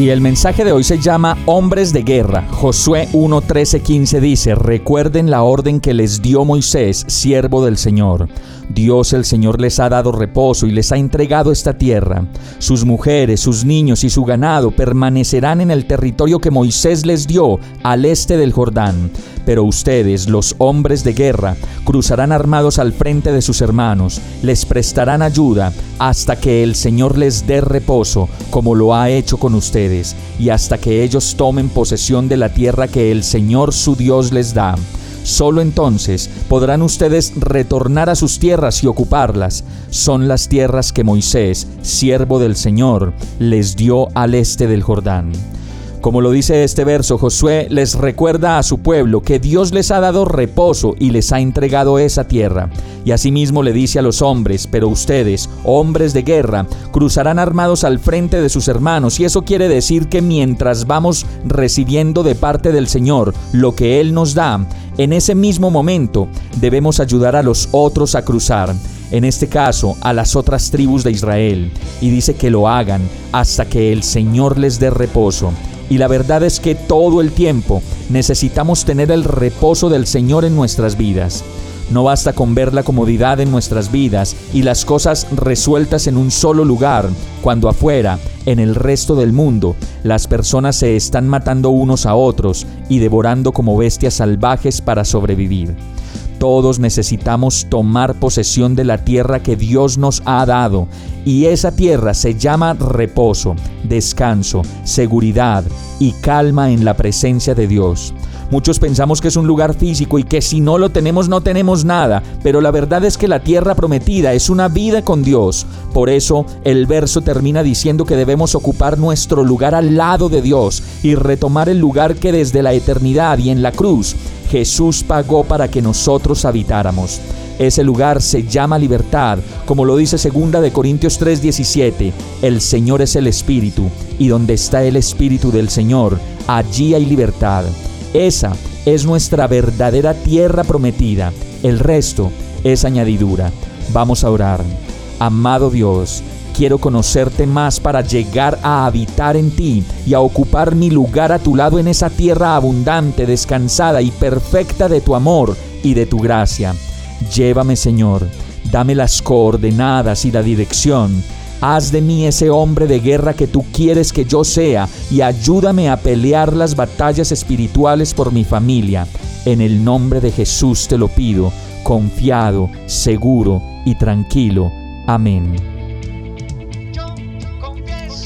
Y el mensaje de hoy se llama Hombres de Guerra. Josué 1, 15 dice, recuerden la orden que les dio Moisés, siervo del Señor. Dios el Señor les ha dado reposo y les ha entregado esta tierra. Sus mujeres, sus niños y su ganado permanecerán en el territorio que Moisés les dio al este del Jordán. Pero ustedes, los hombres de guerra, cruzarán armados al frente de sus hermanos, les prestarán ayuda hasta que el Señor les dé reposo, como lo ha hecho con ustedes, y hasta que ellos tomen posesión de la tierra que el Señor su Dios les da. Solo entonces podrán ustedes retornar a sus tierras y ocuparlas. Son las tierras que Moisés, siervo del Señor, les dio al este del Jordán. Como lo dice este verso, Josué les recuerda a su pueblo que Dios les ha dado reposo y les ha entregado esa tierra. Y asimismo le dice a los hombres, pero ustedes, hombres de guerra, cruzarán armados al frente de sus hermanos. Y eso quiere decir que mientras vamos recibiendo de parte del Señor lo que Él nos da, en ese mismo momento debemos ayudar a los otros a cruzar en este caso a las otras tribus de Israel, y dice que lo hagan hasta que el Señor les dé reposo. Y la verdad es que todo el tiempo necesitamos tener el reposo del Señor en nuestras vidas. No basta con ver la comodidad en nuestras vidas y las cosas resueltas en un solo lugar, cuando afuera, en el resto del mundo, las personas se están matando unos a otros y devorando como bestias salvajes para sobrevivir. Todos necesitamos tomar posesión de la tierra que Dios nos ha dado y esa tierra se llama reposo, descanso, seguridad y calma en la presencia de Dios. Muchos pensamos que es un lugar físico y que si no lo tenemos no tenemos nada, pero la verdad es que la tierra prometida es una vida con Dios. Por eso el verso termina diciendo que debemos ocupar nuestro lugar al lado de Dios y retomar el lugar que desde la eternidad y en la cruz Jesús pagó para que nosotros habitáramos. Ese lugar se llama libertad, como lo dice segunda de Corintios 3:17. El Señor es el Espíritu, y donde está el Espíritu del Señor, allí hay libertad. Esa es nuestra verdadera tierra prometida. El resto es añadidura. Vamos a orar. Amado Dios, quiero conocerte más para llegar a habitar en ti y a ocupar mi lugar a tu lado en esa tierra abundante, descansada y perfecta de tu amor y de tu gracia. Llévame, Señor, dame las coordenadas y la dirección Haz de mí ese hombre de guerra que tú quieres que yo sea y ayúdame a pelear las batallas espirituales por mi familia. En el nombre de Jesús te lo pido, confiado, seguro y tranquilo. Amén.